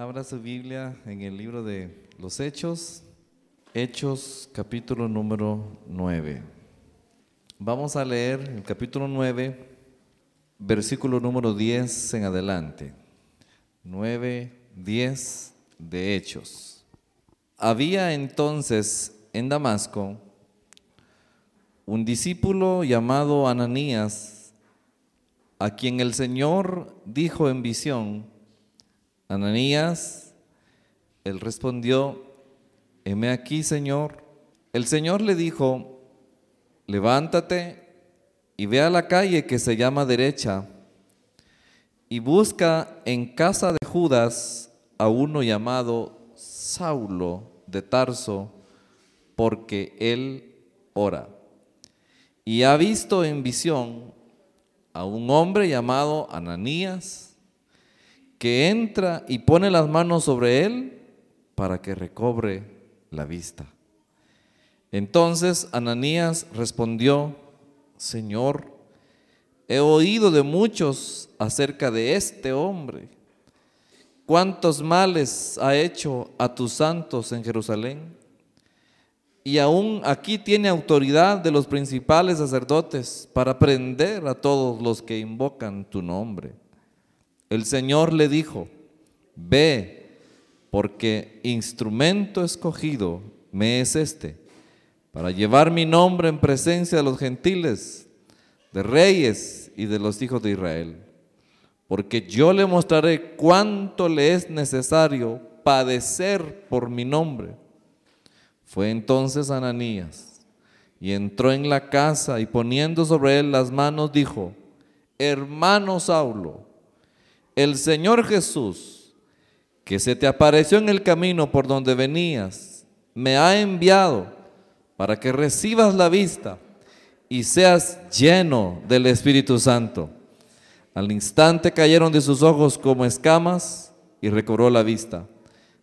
Abra su Biblia en el libro de los Hechos, Hechos capítulo número 9. Vamos a leer el capítulo 9, versículo número 10 en adelante. 9, 10 de Hechos. Había entonces en Damasco un discípulo llamado Ananías, a quien el Señor dijo en visión, Ananías, él respondió, heme aquí, Señor. El Señor le dijo, levántate y ve a la calle que se llama derecha y busca en casa de Judas a uno llamado Saulo de Tarso, porque él ora. Y ha visto en visión a un hombre llamado Ananías, que entra y pone las manos sobre él para que recobre la vista. Entonces Ananías respondió, Señor, he oído de muchos acerca de este hombre, cuántos males ha hecho a tus santos en Jerusalén. Y aún aquí tiene autoridad de los principales sacerdotes para prender a todos los que invocan tu nombre. El Señor le dijo, ve, porque instrumento escogido me es este, para llevar mi nombre en presencia de los gentiles, de reyes y de los hijos de Israel. Porque yo le mostraré cuánto le es necesario padecer por mi nombre. Fue entonces Ananías y entró en la casa y poniendo sobre él las manos dijo, hermano Saulo, el Señor Jesús, que se te apareció en el camino por donde venías, me ha enviado para que recibas la vista y seas lleno del Espíritu Santo. Al instante cayeron de sus ojos como escamas y recobró la vista.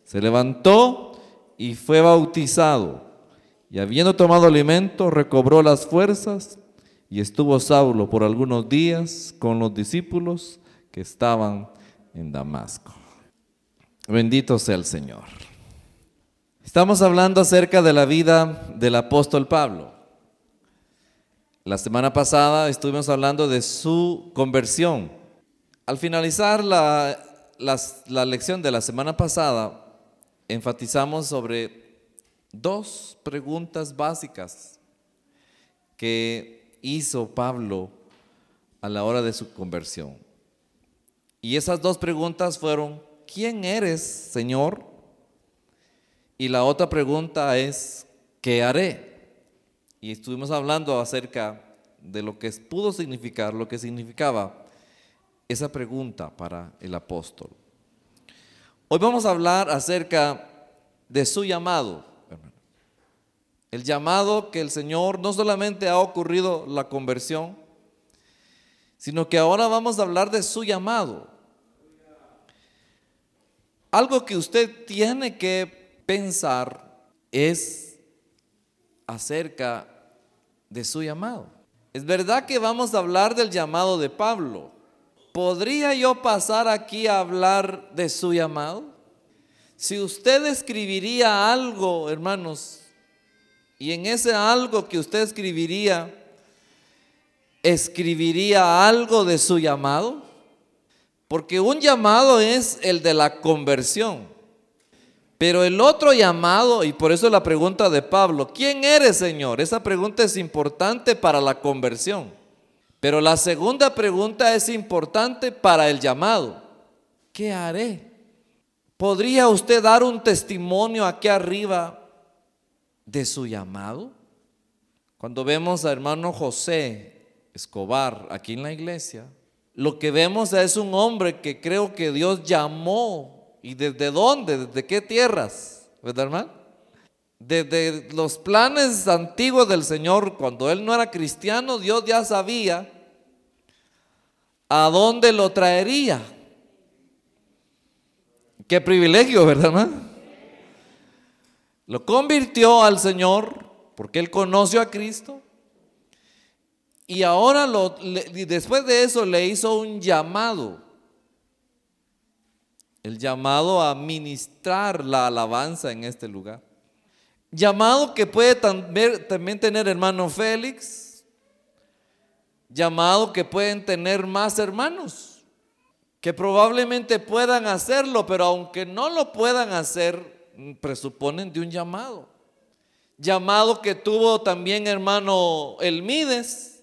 Se levantó y fue bautizado. Y habiendo tomado alimento, recobró las fuerzas y estuvo Saulo por algunos días con los discípulos estaban en Damasco. Bendito sea el Señor. Estamos hablando acerca de la vida del apóstol Pablo. La semana pasada estuvimos hablando de su conversión. Al finalizar la, la, lección de la semana pasada, enfatizamos sobre dos preguntas básicas que hizo Pablo a la hora de su conversión. Y esas dos preguntas fueron, ¿quién eres, Señor? Y la otra pregunta es, ¿qué haré? Y estuvimos hablando acerca de lo que pudo significar, lo que significaba esa pregunta para el apóstol. Hoy vamos a hablar acerca de su llamado. El llamado que el Señor no solamente ha ocurrido la conversión, sino que ahora vamos a hablar de su llamado. Algo que usted tiene que pensar es acerca de su llamado. Es verdad que vamos a hablar del llamado de Pablo. ¿Podría yo pasar aquí a hablar de su llamado? Si usted escribiría algo, hermanos, y en ese algo que usted escribiría, escribiría algo de su llamado? Porque un llamado es el de la conversión. Pero el otro llamado, y por eso la pregunta de Pablo, ¿quién eres Señor? Esa pregunta es importante para la conversión. Pero la segunda pregunta es importante para el llamado. ¿Qué haré? ¿Podría usted dar un testimonio aquí arriba de su llamado? Cuando vemos a hermano José Escobar aquí en la iglesia, lo que vemos es un hombre que creo que Dios llamó. ¿Y desde dónde? ¿Desde qué tierras? ¿Verdad, hermano? Desde los planes antiguos del Señor, cuando él no era cristiano, Dios ya sabía a dónde lo traería. Qué privilegio, ¿verdad, hermano? Lo convirtió al Señor porque él conoció a Cristo y ahora después de eso le hizo un llamado. el llamado a ministrar la alabanza en este lugar. Llamado que puede también tener hermano Félix, llamado que pueden tener más hermanos, que probablemente puedan hacerlo, pero aunque no lo puedan hacer, presuponen de un llamado. Llamado que tuvo también hermano Elmides,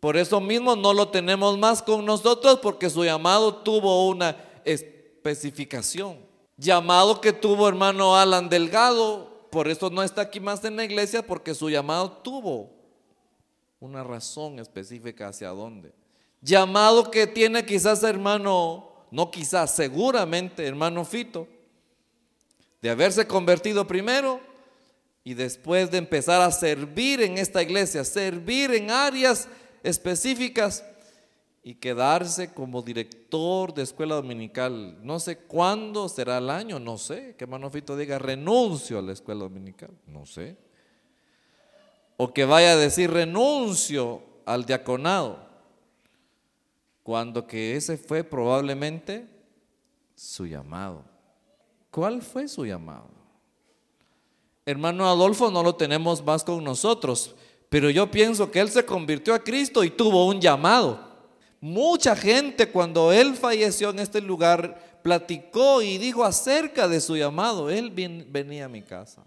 por eso mismo no lo tenemos más con nosotros porque su llamado tuvo una especificación. Llamado que tuvo hermano Alan Delgado, por eso no está aquí más en la iglesia porque su llamado tuvo una razón específica hacia dónde. Llamado que tiene quizás hermano, no quizás, seguramente hermano Fito, de haberse convertido primero y después de empezar a servir en esta iglesia, servir en áreas específicas y quedarse como director de escuela dominical. No sé cuándo será el año, no sé. Que Manofito diga renuncio a la escuela dominical, no sé. O que vaya a decir renuncio al diaconado, cuando que ese fue probablemente su llamado. ¿Cuál fue su llamado? Hermano Adolfo no lo tenemos más con nosotros, pero yo pienso que él se convirtió a Cristo y tuvo un llamado. Mucha gente cuando él falleció en este lugar platicó y dijo acerca de su llamado. Él venía a mi casa.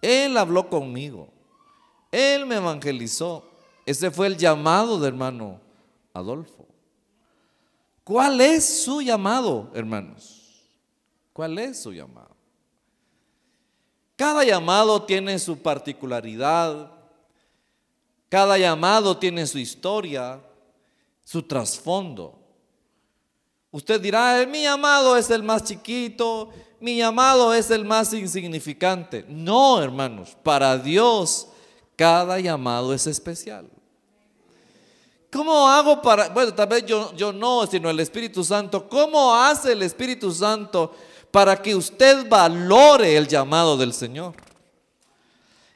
Él habló conmigo. Él me evangelizó. Ese fue el llamado de hermano Adolfo. ¿Cuál es su llamado, hermanos? ¿Cuál es su llamado? Cada llamado tiene su particularidad. Cada llamado tiene su historia su trasfondo. Usted dirá, mi llamado es el más chiquito, mi llamado es el más insignificante. No, hermanos, para Dios cada llamado es especial. ¿Cómo hago para, bueno, tal vez yo, yo no, sino el Espíritu Santo, ¿cómo hace el Espíritu Santo para que usted valore el llamado del Señor?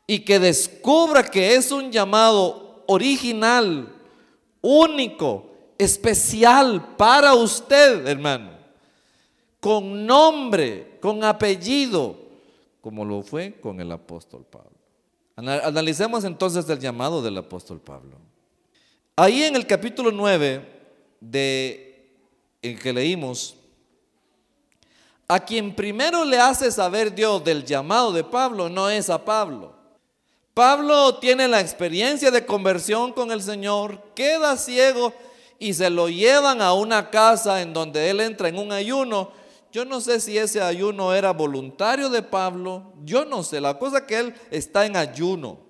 Y que descubra que es un llamado original, único, especial para usted, hermano, con nombre, con apellido, como lo fue con el apóstol Pablo. Analicemos entonces el llamado del apóstol Pablo. Ahí en el capítulo 9 de el que leímos, a quien primero le hace saber Dios del llamado de Pablo no es a Pablo, Pablo tiene la experiencia de conversión con el Señor, queda ciego y se lo llevan a una casa en donde él entra en un ayuno. Yo no sé si ese ayuno era voluntario de Pablo, yo no sé, la cosa que él está en ayuno.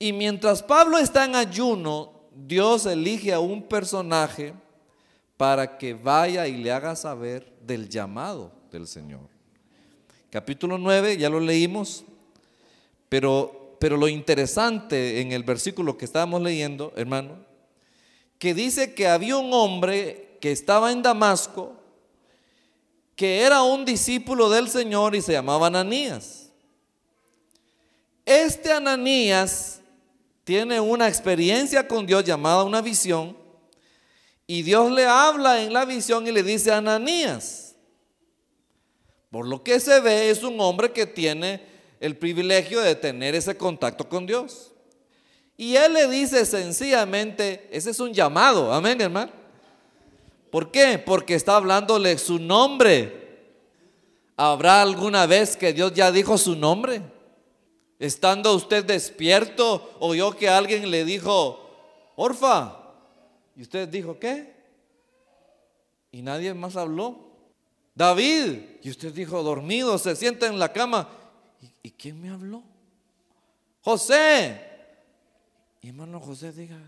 Y mientras Pablo está en ayuno, Dios elige a un personaje para que vaya y le haga saber del llamado del Señor. Capítulo 9, ya lo leímos, pero, pero lo interesante en el versículo que estábamos leyendo, hermano, que dice que había un hombre que estaba en Damasco, que era un discípulo del Señor y se llamaba Ananías. Este Ananías tiene una experiencia con Dios llamada una visión y Dios le habla en la visión y le dice a Ananías. Por lo que se ve es un hombre que tiene el privilegio de tener ese contacto con Dios. Y él le dice sencillamente, ese es un llamado, amén hermano. ¿Por qué? Porque está hablándole su nombre. ¿Habrá alguna vez que Dios ya dijo su nombre? Estando usted despierto, oyó que alguien le dijo, Orfa. Y usted dijo, ¿qué? Y nadie más habló. David. Y usted dijo, dormido, se sienta en la cama. ¿Y quién me habló? José. Y hermano José diga,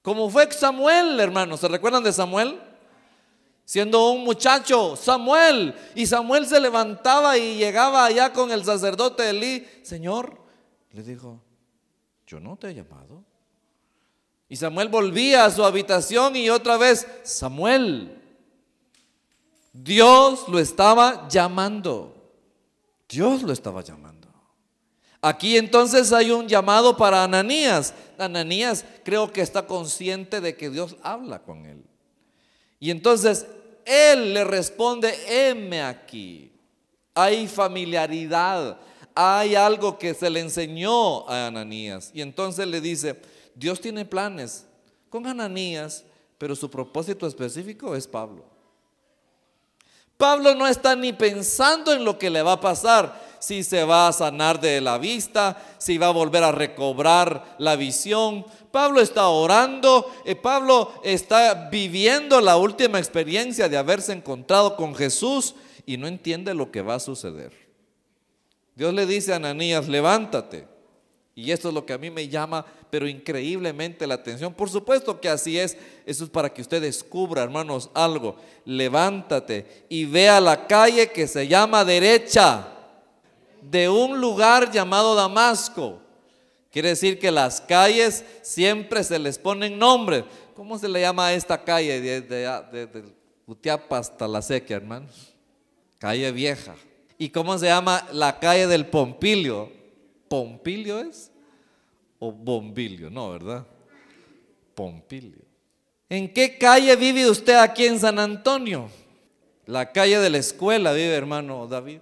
¿cómo fue Samuel, hermano? ¿Se recuerdan de Samuel? Siendo un muchacho, Samuel. Y Samuel se levantaba y llegaba allá con el sacerdote Elí. Señor, le dijo, yo no te he llamado. Y Samuel volvía a su habitación y otra vez, Samuel. Dios lo estaba llamando. Dios lo estaba llamando. Aquí entonces hay un llamado para Ananías. Ananías creo que está consciente de que Dios habla con él. Y entonces él le responde, heme aquí. Hay familiaridad, hay algo que se le enseñó a Ananías. Y entonces le dice, Dios tiene planes con Ananías, pero su propósito específico es Pablo. Pablo no está ni pensando en lo que le va a pasar, si se va a sanar de la vista, si va a volver a recobrar la visión. Pablo está orando, eh, Pablo está viviendo la última experiencia de haberse encontrado con Jesús y no entiende lo que va a suceder. Dios le dice a Ananías, levántate. Y esto es lo que a mí me llama, pero increíblemente la atención. Por supuesto que así es. Eso es para que usted descubra, hermanos, algo. Levántate y vea la calle que se llama derecha de un lugar llamado Damasco. Quiere decir que las calles siempre se les ponen nombres. ¿Cómo se le llama a esta calle de, Utiapa hasta la Sequia, hermanos? Calle Vieja. ¿Y cómo se llama la calle del Pompilio? ¿Pompilio es? ¿O Bombilio? No, ¿verdad? Pompilio. ¿En qué calle vive usted aquí en San Antonio? La calle de la escuela vive, hermano David.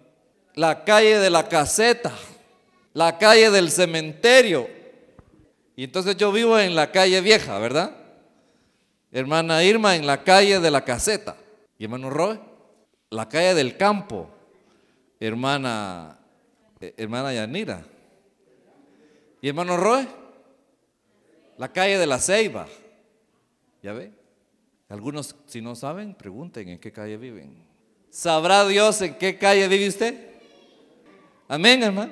La calle de la caseta. La calle del cementerio. Y entonces yo vivo en la calle vieja, ¿verdad? Hermana Irma en la calle de la caseta. Y hermano Roy, la calle del campo. Hermana, eh, hermana Yanira y hermano Roy, la calle de la Ceiba. ¿Ya ve? Algunos, si no saben, pregunten en qué calle viven. ¿Sabrá Dios en qué calle vive usted? Amén, hermano.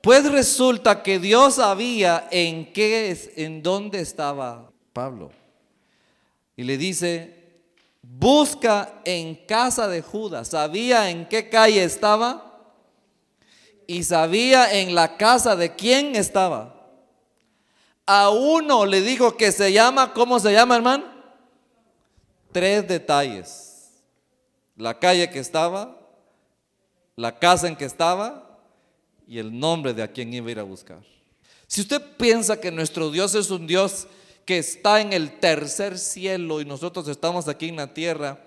Pues resulta que Dios sabía en qué es, en dónde estaba Pablo. Y le dice, busca en casa de Judas. ¿Sabía en qué calle estaba? Y sabía en la casa de quién estaba. A uno le dijo que se llama, ¿cómo se llama, hermano? Tres detalles. La calle que estaba, la casa en que estaba y el nombre de a quien iba a ir a buscar. Si usted piensa que nuestro Dios es un Dios que está en el tercer cielo y nosotros estamos aquí en la tierra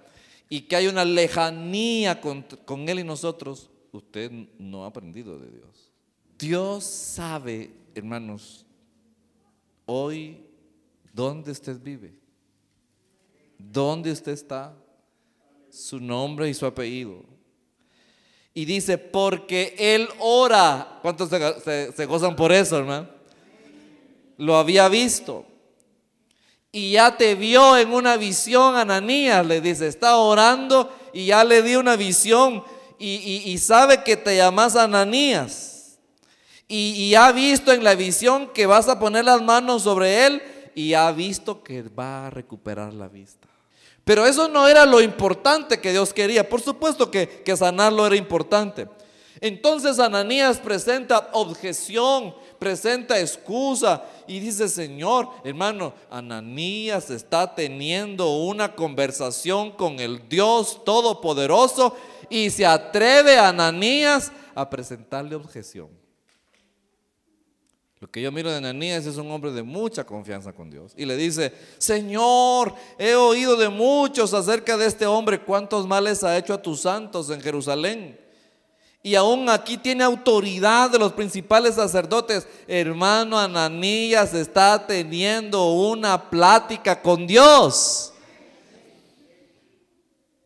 y que hay una lejanía con, con Él y nosotros, usted no ha aprendido de Dios. Dios sabe, hermanos, hoy dónde usted vive, dónde usted está, su nombre y su apellido. Y dice, porque Él ora. ¿Cuántos se, gozan por eso, hermano? Lo había visto. Y ya te vio en una visión, Ananías, le dice, está orando y ya le di una visión y, sabe que te llamas Ananías. Y, ha visto en la visión que vas a poner las manos sobre él y ha visto que va a recuperar la vista. Pero eso no era lo importante que Dios quería. Por supuesto que, que sanarlo era importante. Entonces Ananías presenta objeción, presenta excusa y dice, Señor, hermano, Ananías está teniendo una conversación con el Dios Todopoderoso y se atreve a Ananías a presentarle objeción. Lo que yo miro de Ananías es un hombre de mucha confianza con Dios. Y le dice, Señor, he oído de muchos acerca de este hombre, cuántos males ha hecho a tus santos en Jerusalén. Y aún aquí tiene autoridad de los principales sacerdotes. Hermano Ananías está teniendo una plática con Dios.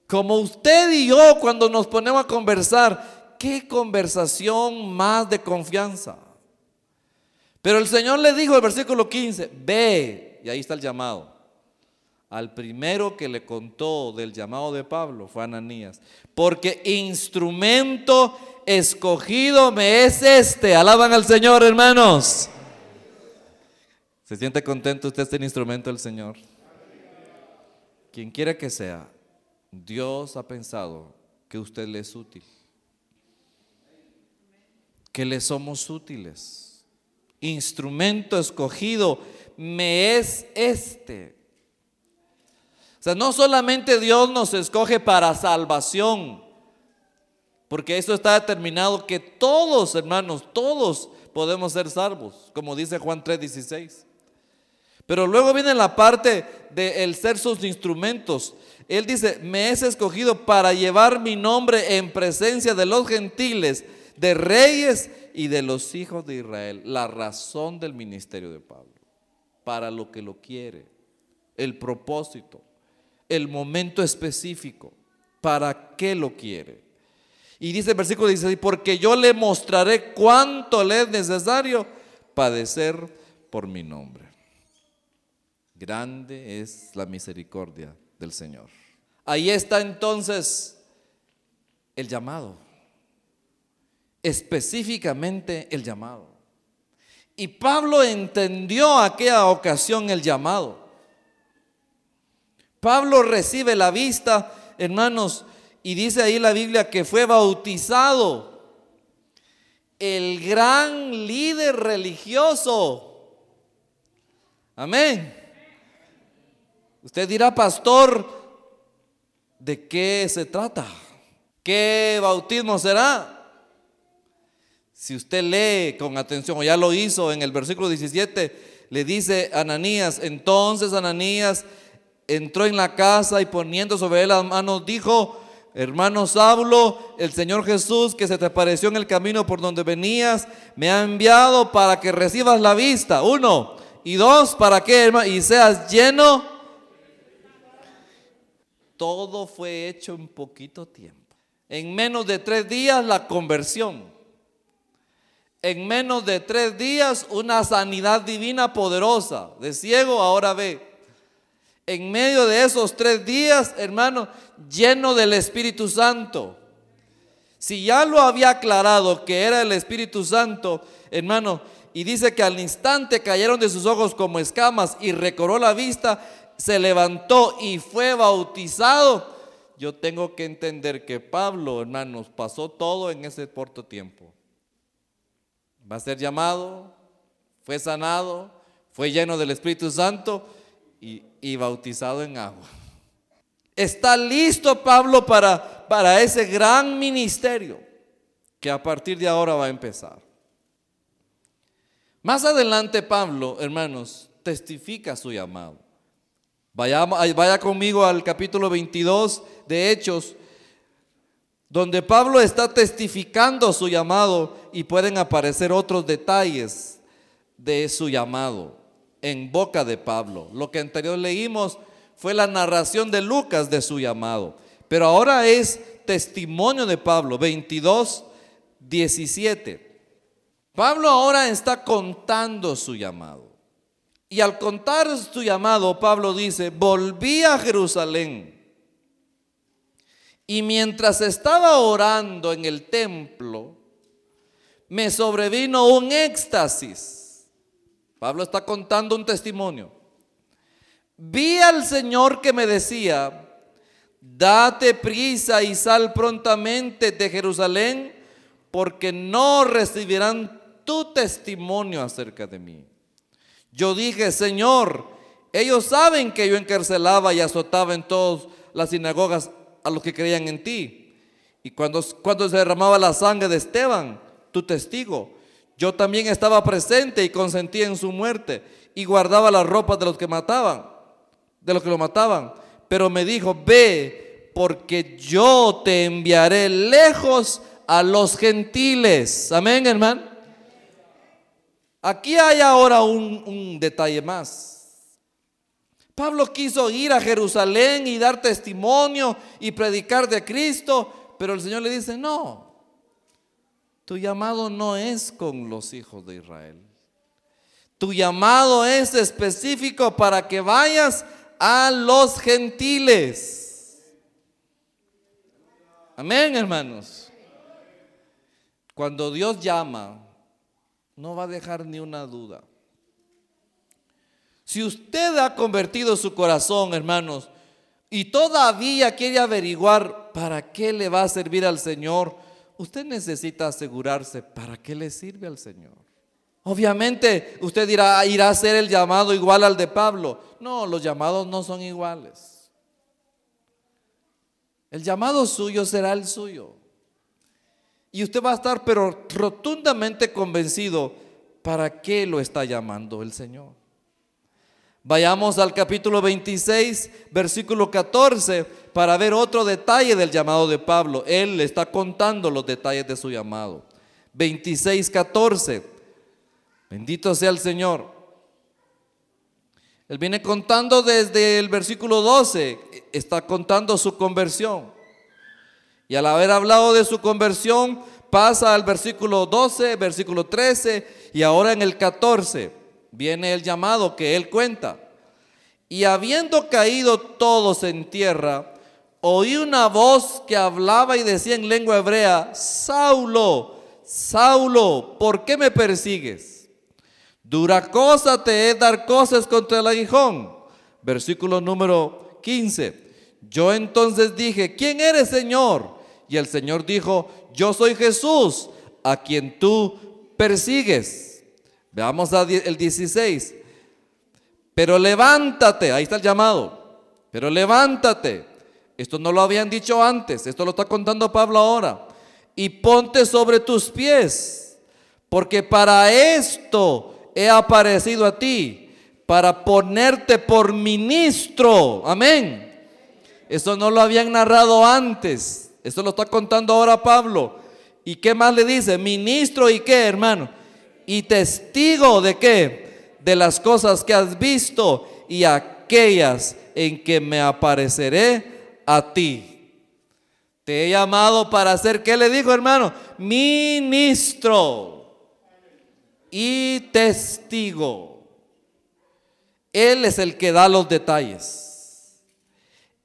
Como usted y yo cuando nos ponemos a conversar, qué conversación más de confianza. Pero el Señor le dijo, el versículo 15, ve, y ahí está el llamado. Al primero que le contó del llamado de Pablo fue Ananías, porque instrumento escogido me es este. Alaban al Señor, hermanos. ¿Se siente contento usted este instrumento del Señor? Quien quiera que sea, Dios ha pensado que usted le es útil, que le somos útiles. Instrumento escogido me es este. O sea, no solamente Dios nos escoge para salvación, porque eso está determinado que todos, hermanos, todos podemos ser salvos, como dice Juan 3:16. Pero luego viene la parte de el ser sus instrumentos. Él dice, me es escogido para llevar mi nombre en presencia de los gentiles, de reyes y de los hijos de Israel. La razón del ministerio de Pablo, para lo que lo quiere, el propósito, el momento específico, para qué lo quiere. Y dice el versículo 16, porque yo le mostraré cuánto le es necesario padecer por mi nombre. Grande es la misericordia del Señor. Ahí está entonces el llamado, específicamente el llamado. Y Pablo entendió aquella ocasión el llamado. Pablo recibe la vista, hermanos, y dice ahí la Biblia que fue bautizado el gran líder religioso. Amén. Usted dirá, pastor, ¿de qué se trata? ¿Qué bautismo será? Si usted lee con atención, o ya lo hizo en el versículo 17, le dice Ananías, entonces Ananías entró en la casa y poniendo sobre él las manos dijo, hermano Saulo, el Señor Jesús que se te apareció en el camino por donde venías, me ha enviado para que recibas la vista. Uno. Y dos, para que hermano, y seas lleno todo fue hecho en poquito tiempo. En menos de tres días la conversión. En menos de tres días una sanidad divina poderosa. De ciego ahora ve. En medio de esos tres días, hermano, lleno del Espíritu Santo. Si ya lo había aclarado que era el Espíritu Santo, hermano, y dice que al instante cayeron de sus ojos como escamas y recobró la vista, se levantó y fue bautizado, yo tengo que entender que Pablo, hermanos, pasó todo en ese corto tiempo. Va a ser llamado, fue sanado, fue lleno del Espíritu Santo y, y bautizado en agua. Está listo Pablo para, para ese gran ministerio que a partir de ahora va a empezar. Más adelante Pablo, hermanos, testifica su llamado. Vaya, vaya conmigo al capítulo 22 de Hechos, donde Pablo está testificando su llamado y pueden aparecer otros detalles de su llamado en boca de Pablo. Lo que anterior leímos fue la narración de Lucas de su llamado, pero ahora es testimonio de Pablo, 22, 17. Pablo ahora está contando su llamado. Y al contar su llamado, Pablo dice, volví a Jerusalén. Y mientras estaba orando en el templo, me sobrevino un éxtasis. Pablo está contando un testimonio. Vi al Señor que me decía, date prisa y sal prontamente de Jerusalén, porque no recibirán tu testimonio acerca de mí. Yo dije, Señor, ellos saben que yo encarcelaba y azotaba en todas las sinagogas a los que creían en ti. Y cuando, cuando se derramaba la sangre de Esteban, tu testigo, yo también estaba presente y consentía en su muerte y guardaba las ropas de los que mataban, de los que lo mataban. Pero me dijo, ve, porque yo te enviaré lejos a los gentiles. Amén, hermano. Aquí hay ahora un, detalle más. Pablo quiso ir a Jerusalén y dar testimonio y predicar de Cristo, pero el Señor le dice, no, tu llamado no es con los hijos de Israel. Tu llamado es específico para que vayas a los gentiles. Amén, hermanos. Cuando Dios llama, no va a dejar ni una duda. Si usted ha convertido su corazón, hermanos, y todavía quiere averiguar para qué le va a servir al Señor, usted necesita asegurarse para qué le sirve al Señor. Obviamente usted dirá, irá a ser el llamado igual al de Pablo. No, los llamados no son iguales. El llamado suyo será el suyo. Y usted va a estar pero rotundamente convencido para qué lo está llamando el Señor. Vayamos al capítulo 26, versículo 14, para ver otro detalle del llamado de Pablo. Él le está contando los detalles de su llamado. 26, 14. Bendito sea el Señor. Él viene contando desde el versículo 12, está contando su conversión. Y al haber hablado de su conversión, pasa al versículo 12, versículo 13 y ahora en el 14 viene el llamado que él cuenta. Y habiendo caído todos en tierra, oí una voz que hablaba y decía en lengua hebrea, Saulo, Saulo, ¿por qué me persigues? Dura cosa te es dar cosas contra el aguijón. Versículo número 15. Yo entonces dije, ¿quién eres Señor? Y el Señor dijo, yo soy Jesús, a quien tú persigues. Veamos el 16. Pero levántate, ahí está el llamado. Pero levántate. Esto no lo habían dicho antes, esto lo está contando Pablo ahora. Y ponte sobre tus pies, porque para esto he aparecido a ti, para ponerte por ministro. Amén. Esto no lo habían narrado antes, esto lo está contando ahora Pablo. ¿Y qué más le dice? Ministro y qué, hermano? y testigo de qué? De las cosas que has visto y aquellas en que me apareceré a ti. Te he llamado para hacer, ¿qué le dijo hermano? Ministro y testigo. Él es el que da los detalles.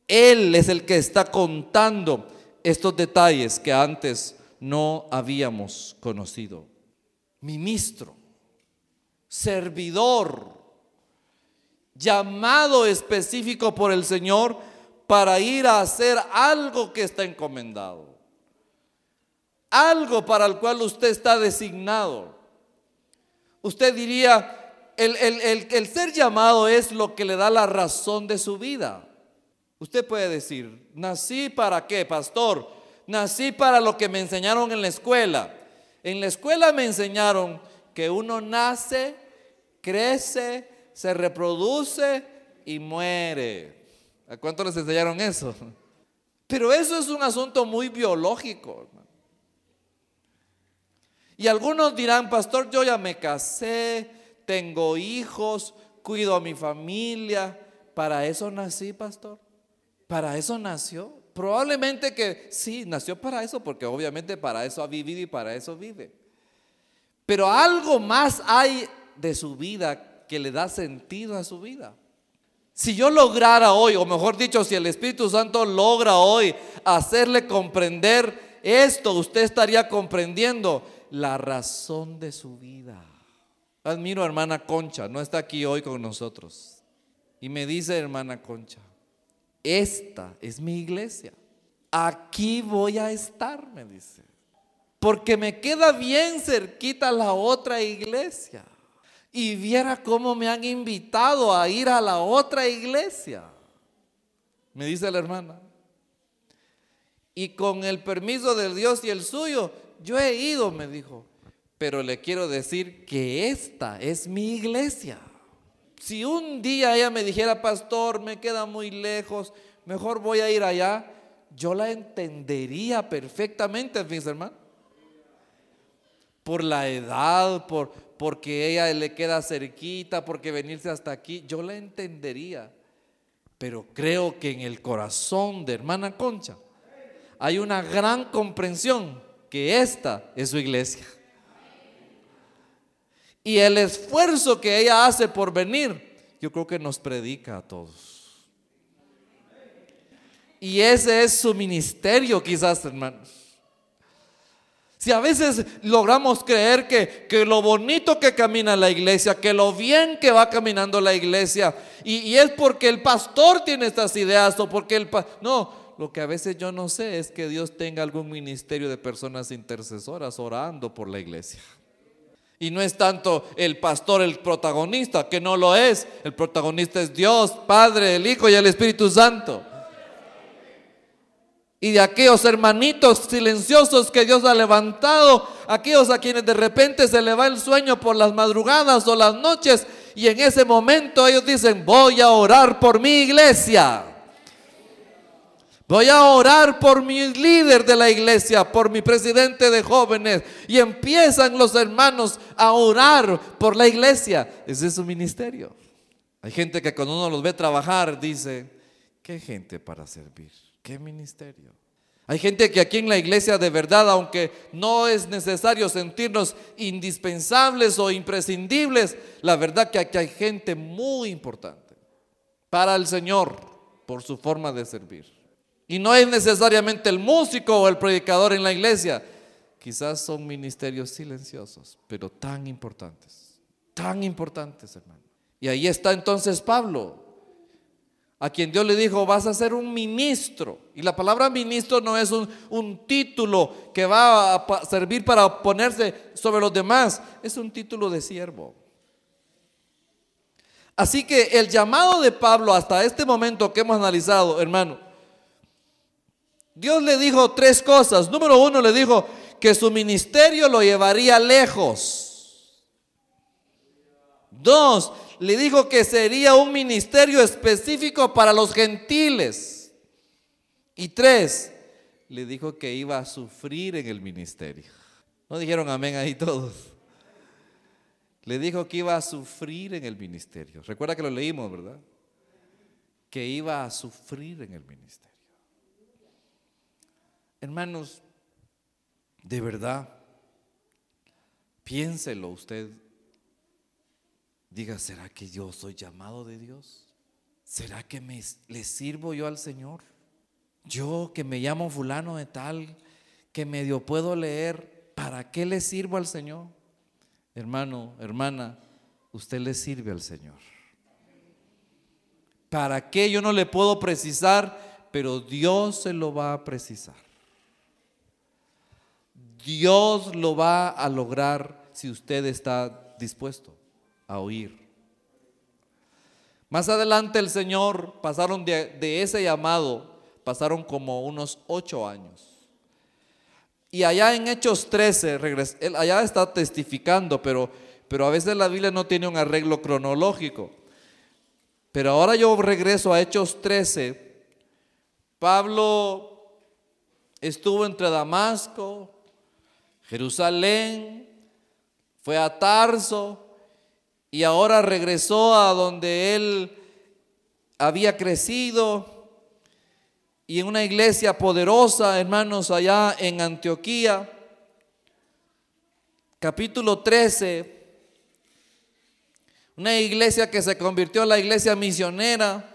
Él es el que está contando estos detalles que antes no habíamos conocido ministro, servidor, llamado específico por el Señor para ir a hacer algo que está encomendado. Algo para el cual usted está designado. Usted diría, el, el, ser llamado es lo que le da la razón de su vida. Usted puede decir, nací para qué, pastor? Nací para lo que me enseñaron en la escuela. En la escuela me enseñaron que uno nace, crece, se reproduce y muere. ¿A cuánto les enseñaron eso? Pero eso es un asunto muy biológico. Y algunos dirán, pastor, yo ya me casé, tengo hijos, cuido a mi familia. ¿Para eso nací, pastor? ¿Para eso nació? Probablemente que sí, nació para eso, porque obviamente para eso ha vivido y para eso vive. Pero algo más hay de su vida que le da sentido a su vida. Si yo lograra hoy, o mejor dicho, si el Espíritu Santo logra hoy hacerle comprender esto, usted estaría comprendiendo la razón de su vida. Admiro a hermana Concha, no está aquí hoy con nosotros. Y me dice hermana Concha, esta es mi iglesia. Aquí voy a estar, me dice. Porque me queda bien cerquita la otra iglesia. Y viera cómo me han invitado a ir a la otra iglesia. Me dice la hermana. Y con el permiso del Dios y el suyo, yo he ido, me dijo. Pero le quiero decir que esta es mi iglesia. Si un día ella me dijera, pastor, me queda muy lejos, mejor voy a ir allá, yo la entendería perfectamente, mis hermanos. Por la edad, por, porque ella le queda cerquita, porque venirse hasta aquí, yo la entendería. Pero creo que en el corazón de hermana Concha hay una gran comprensión que esta es su iglesia. Y el esfuerzo que ella hace por venir, yo creo que nos predica a todos. Y ese es su ministerio quizás, hermanos. Si a veces logramos creer que, que, lo bonito que camina la iglesia, que lo bien que va caminando la iglesia, y, y es porque el pastor tiene estas ideas o porque el... No, lo que a veces yo no sé es que Dios tenga algún ministerio de personas intercesoras orando por la iglesia. Y no es tanto el pastor el protagonista, que no lo es. El protagonista es Dios, Padre, el Hijo y el Espíritu Santo. Y de aquellos hermanitos silenciosos que Dios ha levantado, aquellos a quienes de repente se le va el sueño por las madrugadas o las noches, Y en ese momento ellos dicen, voy a orar por mi iglesia. Voy a orar por mi líder de la iglesia, por mi presidente de jóvenes. Y empiezan los hermanos a orar por la iglesia. Ese es su ministerio. Hay gente que cuando uno los ve trabajar dice, qué gente para servir, qué ministerio. Hay gente que aquí en la iglesia de verdad, aunque no es necesario sentirnos indispensables o imprescindibles, la verdad que aquí hay gente muy importante para el Señor por su forma de servir. Y no es necesariamente el músico o el predicador en la iglesia. Quizás son ministerios silenciosos, pero tan importantes. Tan importantes, hermano. Y ahí está entonces Pablo, a quien Dios le dijo, vas a ser un ministro. Y la palabra ministro no es un, título que va a servir para ponerse sobre los demás, es un título de siervo. Así que el llamado de Pablo hasta este momento que hemos analizado, hermano, Dios le dijo tres cosas. Número uno, le dijo que su ministerio lo llevaría lejos. Dos, le dijo que sería un ministerio específico para los gentiles. Y tres, le dijo que iba a sufrir en el ministerio. ¿No dijeron amén ahí todos? Le dijo que iba a sufrir en el ministerio. Recuerda que lo leímos, ¿verdad? Que iba a sufrir en el ministerio. Hermanos, de verdad, piénselo usted. Diga, ¿será que yo soy llamado de Dios? ¿Será que me, le sirvo yo al Señor? Yo que me llamo fulano de tal, que medio puedo leer, ¿para qué le sirvo al Señor? Hermano, hermana, usted le sirve al Señor. ¿Para qué yo no le puedo precisar? Pero Dios se lo va a precisar. Dios lo va a lograr si usted está dispuesto a oír. Más adelante el Señor pasaron de, ese llamado, pasaron como unos ocho años. Y allá en Hechos 13, él allá está testificando, pero, pero a veces la Biblia no tiene un arreglo cronológico. Pero ahora yo regreso a Hechos 13. Pablo estuvo entre Damasco, Jerusalén, fue a Tarso y ahora regresó a donde él había crecido y en una iglesia poderosa, hermanos, allá en Antioquía, capítulo 13, una iglesia que se convirtió en la iglesia misionera.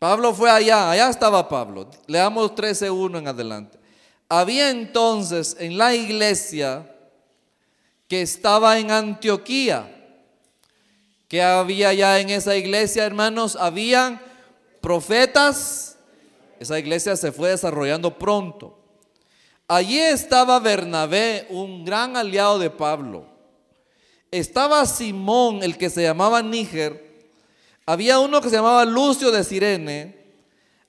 Pablo fue allá, allá estaba Pablo. Leamos 13.1 en adelante. Había entonces en la iglesia que estaba en Antioquía, que había ya en esa iglesia, hermanos, habían profetas. Esa iglesia se fue desarrollando pronto. Allí estaba Bernabé, un gran aliado de Pablo. Estaba Simón, el que se llamaba Níger. Había uno que se llamaba Lucio de Sirene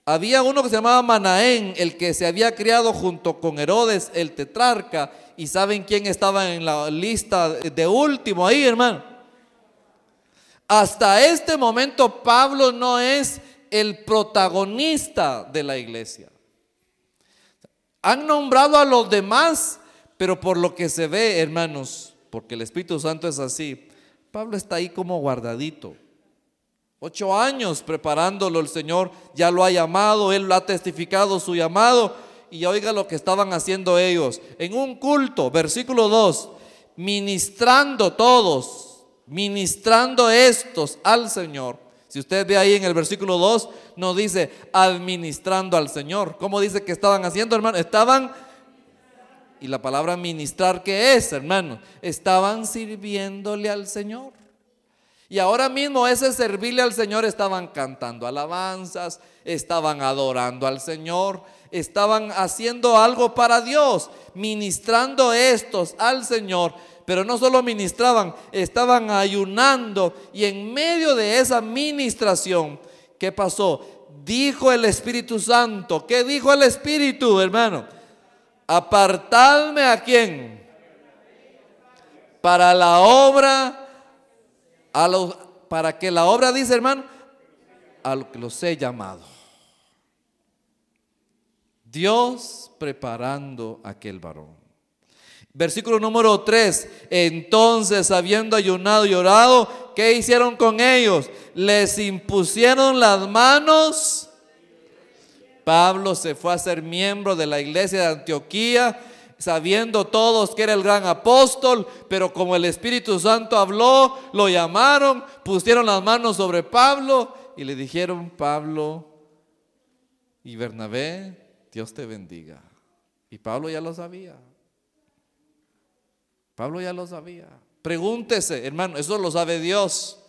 había uno que se llamaba Manaén, el que se había criado junto con Herodes, el tetrarca. ¿Y saben quién estaba en la lista de último ahí, hermano? Hasta este momento Pablo no es el protagonista de la iglesia. Han nombrado a los demás, pero por lo que se ve, hermanos, porque el Espíritu Santo es así, Pablo está ahí como guardadito. Ocho años preparándolo el Señor, ya lo ha llamado, Él lo ha testificado su llamado. Y oiga lo que estaban haciendo ellos. En un culto, versículo 2, ministrando todos, ministrando estos al Señor. Si usted ve ahí en el versículo 2, no dice administrando al Señor. ¿Cómo dice que estaban haciendo, hermano? Estaban, y la palabra ministrar, ¿qué es, hermano? Estaban sirviéndole al Señor. Y ahora mismo ese servirle al Señor estaban cantando alabanzas, estaban adorando al Señor, estaban haciendo algo para Dios, ministrando estos al Señor. Pero no solo ministraban, estaban ayunando y en medio de esa ministración, ¿qué pasó? Dijo el Espíritu Santo, ¿qué dijo el Espíritu, hermano? Apartadme a quién? Para la obra a los, para que la obra dice, hermano, a lo que los he llamado. Dios preparando aquel varón. Versículo número 3. Entonces, habiendo ayunado y orado, ¿qué hicieron con ellos? Les impusieron las manos. Pablo se fue a ser miembro de la iglesia de Antioquía, sabiendo todos que era el gran apóstol, pero como el Espíritu Santo habló, lo llamaron, pusieron las manos sobre Pablo y le dijeron, Pablo y Bernabé, Dios te bendiga. Y Pablo ya lo sabía. Pablo ya lo sabía. Pregúntese, hermano, eso lo sabe Dios.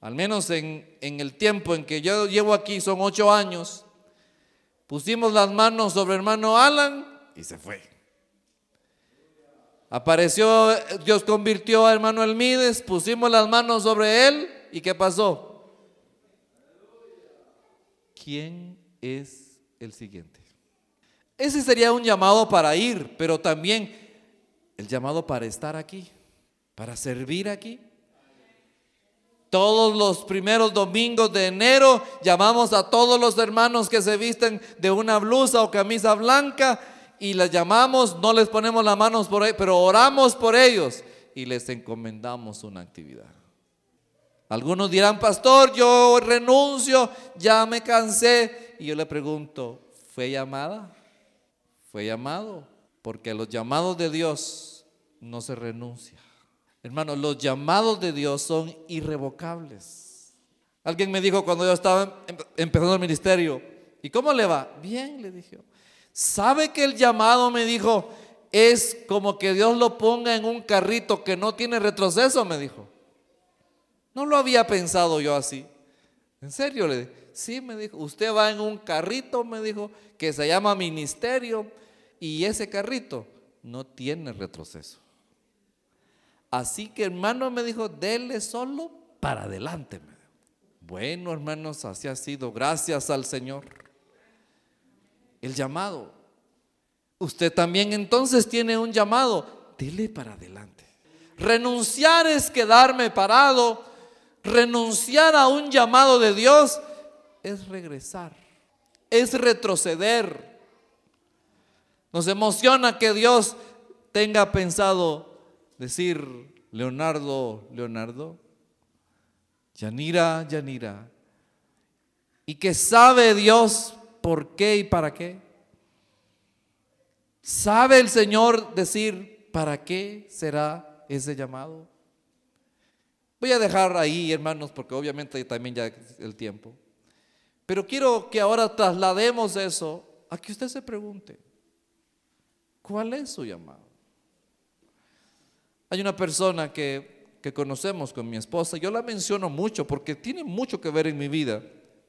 Al menos en, en, el tiempo en que yo llevo aquí, son ocho años, pusimos las manos sobre hermano Alan y se fue. Apareció, Dios convirtió a hermano Elmides, pusimos las manos sobre él y ¿qué pasó? ¿Quién es el siguiente? Ese sería un llamado para ir, pero también el llamado para estar aquí, para servir aquí. Todos los primeros domingos de enero llamamos a todos los hermanos que se visten de una blusa o camisa blanca y les llamamos, no les ponemos las manos por ahí, pero oramos por ellos y les encomendamos una actividad. Algunos dirán, pastor, yo renuncio, ya me cansé. Y yo le pregunto, ¿fue llamada? ¿Fue llamado? Porque los llamados de Dios no se renuncia. Hermanos, los llamados de Dios son irrevocables. Alguien me dijo cuando yo estaba em-, empezando el ministerio, ¿y cómo le va? Bien, le dije. ¿Sabe que el llamado me dijo es como que Dios lo ponga en un carrito que no tiene retroceso? Me dijo. No lo había pensado yo así. ¿En serio? Le dije. Sí, me dijo. Usted va en un carrito, me dijo, que se llama ministerio y ese carrito no tiene retroceso. Así que hermano me dijo, dele solo para adelante. Bueno, hermanos, así ha sido. Gracias al Señor el llamado. Usted también entonces tiene un llamado, dele para adelante. Renunciar es quedarme parado. Renunciar a un llamado de Dios es regresar, es retroceder. Nos emociona que Dios tenga pensado decir, Leonardo, Leonardo, Yanira, Yanira, y que sabe Dios por qué y para qué? ¿Sabe el Señor decir para qué será ese llamado? Voy a dejar ahí, hermanos, porque obviamente también ya es el tiempo. Pero quiero que ahora traslademos eso a que usted se pregunte, ¿cuál es su llamado? Hay una persona que, que conocemos con mi esposa, yo la menciono mucho porque tiene mucho que ver en mi vida,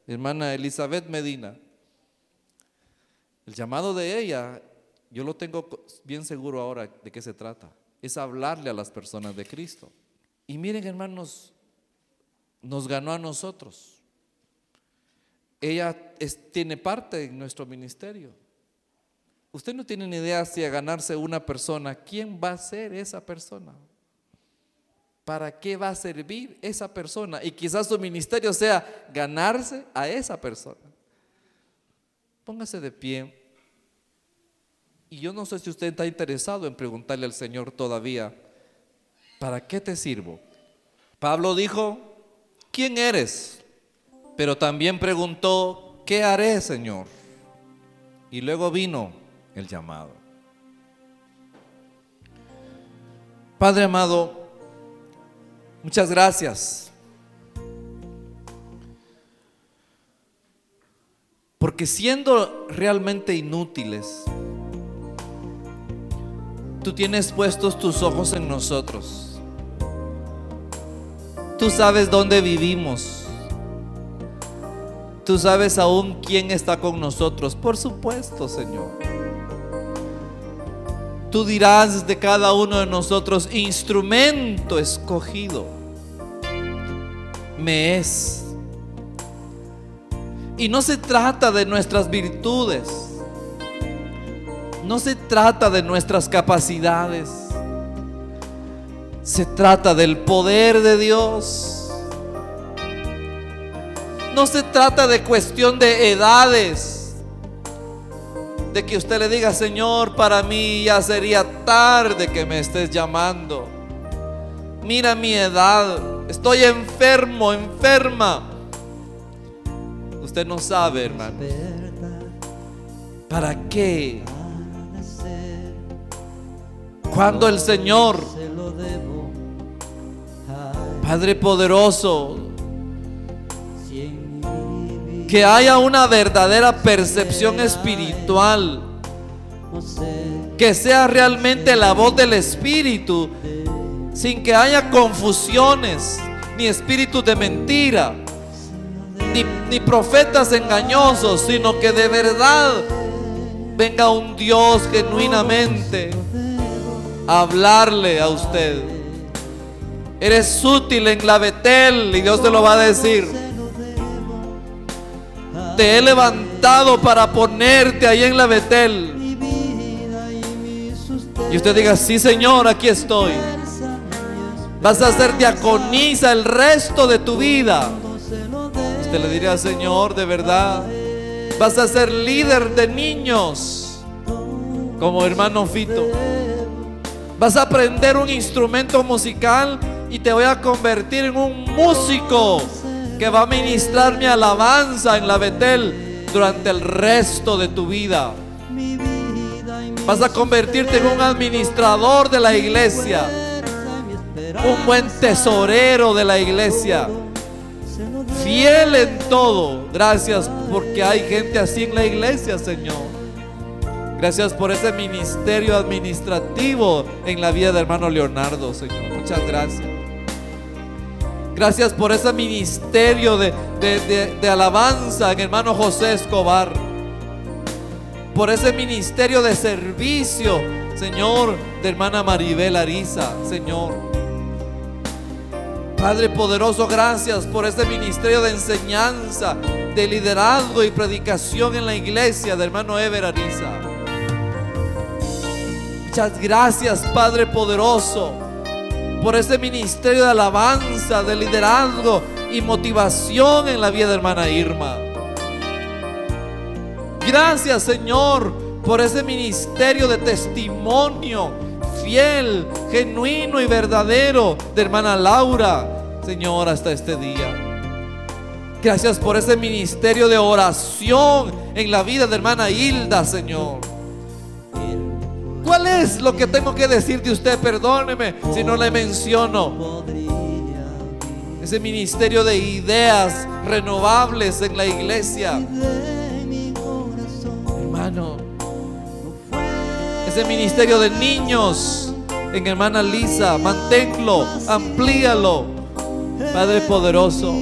hermana Elizabeth Medina. El llamado de ella, yo lo tengo bien seguro ahora de qué se trata. Es hablarle a las personas de Cristo. Y miren hermanos, nos ganó a nosotros. Ella tiene parte en nuestro ministerio. Usted no tiene ni idea si a ganarse una persona, ¿quién va a ser esa persona? ¿Para qué va a servir esa persona? Y quizás su ministerio sea ganarse a esa persona. Póngase de pie. Y yo no sé si usted está interesado en preguntarle al Señor todavía, ¿para qué te sirvo? Pablo dijo, ¿quién eres? Pero también preguntó, ¿qué haré, Señor? Y luego vino el llamado. Padre amado, muchas gracias Porque siendo realmente inútiles, tú tienes puestos tus ojos en nosotros. Tú sabes dónde vivimos. Tú sabes aún quién está con nosotros. Por supuesto, Señor. Tú dirás de cada uno de nosotros, instrumento escogido me es y no se trata de nuestras virtudes. No se trata de nuestras capacidades. Se trata del poder de Dios. No se trata de cuestión de edades. De que usted le diga, Señor, para mí ya sería tarde que me estés llamando. Mira mi edad. Estoy enfermo, enferma. Usted no sabe, hermano. ¿Para qué? Cuando el Señor, Padre poderoso, que haya una verdadera percepción espiritual, que sea realmente la voz del Espíritu, sin que haya confusiones, ni espíritus de mentira, ni, profetas engañosos, sino que de verdad venga un Dios genuinamente a hablarle a usted. Eres útil en la Betel y Dios te lo va a decir. Te he levantado para ponerte ahí en la Betel. Y usted diga, sí Señor, aquí estoy. Vas a ser diaconisa el resto de tu vida. Usted le diría, Señor, de verdad. Vas a ser líder de niños. Como hermano Fito. Vas a aprender un instrumento musical y te voy a convertir en un músico que va a ministrar mi alabanza en la Betel durante el resto de tu vida. Vas a convertirte en un administrador de la iglesia, un buen tesorero de la iglesia, fiel en todo. Gracias porque hay gente así en la iglesia, Señor. Gracias por ese ministerio administrativo en la vida de hermano Leonardo, Señor. Muchas gracias. Gracias por ese ministerio de, de, alabanza en hermano José Escobar. Por ese ministerio de servicio, Señor, de hermana Maribel Ariza, Señor. Padre poderoso, gracias por ese ministerio de enseñanza, de liderazgo y predicación en la iglesia de hermano Ever Ariza. Muchas gracias, Padre poderoso por ese ministerio de alabanza, de liderazgo y motivación en la vida de hermana Irma. Gracias Señor por ese ministerio de testimonio fiel, genuino y verdadero de hermana Laura, Señor, hasta este día. Gracias por ese ministerio de oración en la vida de hermana Hilda, Señor. ¿Cuál es lo que tengo que decir de usted? Perdóneme si no le menciono. Ese ministerio de ideas renovables en la iglesia. Hermano. Ese ministerio de niños en hermana Lisa. Manténlo, amplíalo. Padre poderoso.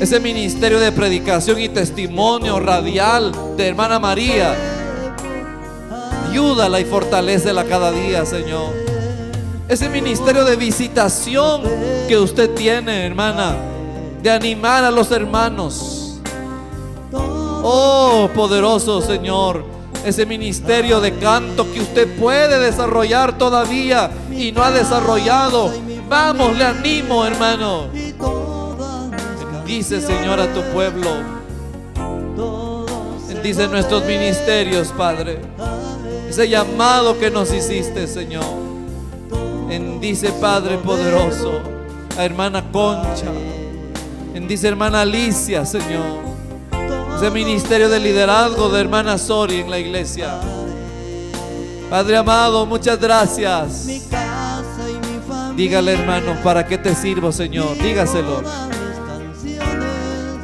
Ese ministerio de predicación y testimonio radial de hermana María ayúdala y fortalecela cada día, Señor. Ese ministerio de visitación que usted tiene, hermana, de animar a los hermanos. Oh, poderoso Señor, ese ministerio de canto que usted puede desarrollar todavía y no ha desarrollado. Vamos, le animo, hermano. Dice Señor a tu pueblo. Dice nuestros ministerios, Padre ese llamado que nos hiciste, Señor. Bendice, Padre poderoso, a hermana Concha. Bendice, hermana Alicia, Señor. Ese ministerio de liderazgo de hermana Sori en la iglesia. Padre amado, muchas gracias. Dígale, hermano, ¿para qué te sirvo, Señor? Dígaselo.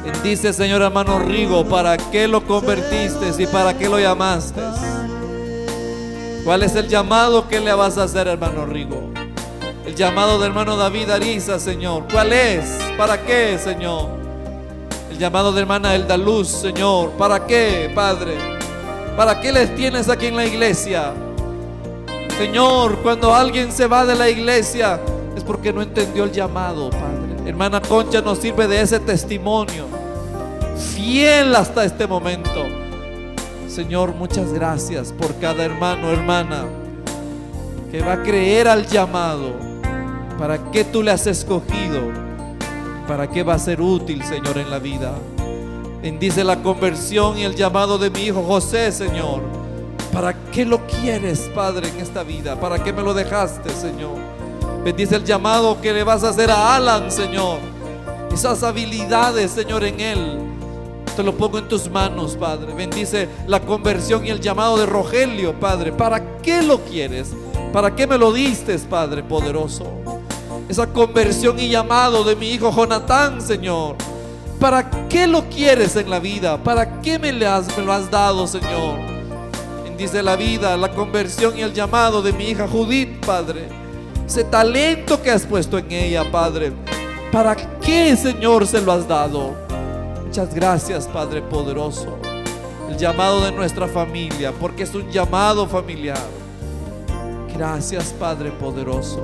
Bendice, Señor hermano Rigo, ¿para qué lo convertiste y para qué lo llamaste? ¿Cuál es el llamado que le vas a hacer, hermano Rigo? El llamado de hermano David Ariza, Señor. ¿Cuál es? ¿Para qué, Señor? El llamado de hermana Elda Luz, Señor. ¿Para qué, Padre? ¿Para qué les tienes aquí en la iglesia? Señor, cuando alguien se va de la iglesia es porque no entendió el llamado, Padre. Hermana Concha nos sirve de ese testimonio. Fiel hasta este momento. Señor, muchas gracias por cada hermano, hermana, que va a creer al llamado ¿Para qué tú le has escogido? ¿Para qué va a ser útil, Señor, en la vida? Bendice la conversión y el llamado de mi hijo José, Señor. ¿Para qué lo quieres, Padre, en esta vida? ¿Para qué me lo dejaste, Señor? Bendice el llamado que le vas a hacer a Alan, Señor. Esas habilidades, Señor, en él. Te lo pongo en tus manos, Padre. Bendice la conversión y el llamado de Rogelio, Padre. ¿Para qué lo quieres? ¿Para qué me lo diste, Padre poderoso? Esa conversión y llamado de mi hijo Jonatán, Señor. ¿Para qué lo quieres en la vida? ¿Para qué me, lo has dado, Señor? Bendice la vida, la conversión y el llamado de mi hija Judith, Padre. Ese talento que has puesto en ella, Padre. ¿Para qué, Señor, se lo has dado? Muchas gracias, Padre poderoso. El llamado de nuestra familia, porque es un llamado familiar. Gracias, Padre poderoso.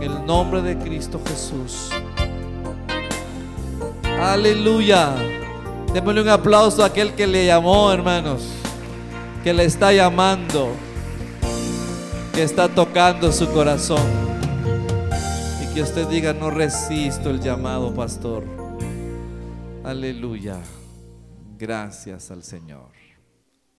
En el nombre de Cristo Jesús. Aleluya. Démosle un aplauso a aquel que le llamó, hermanos. Que le está llamando. Que está tocando su corazón. Y que usted diga, no resisto el llamado, pastor. Aleluya. Gracias al Señor.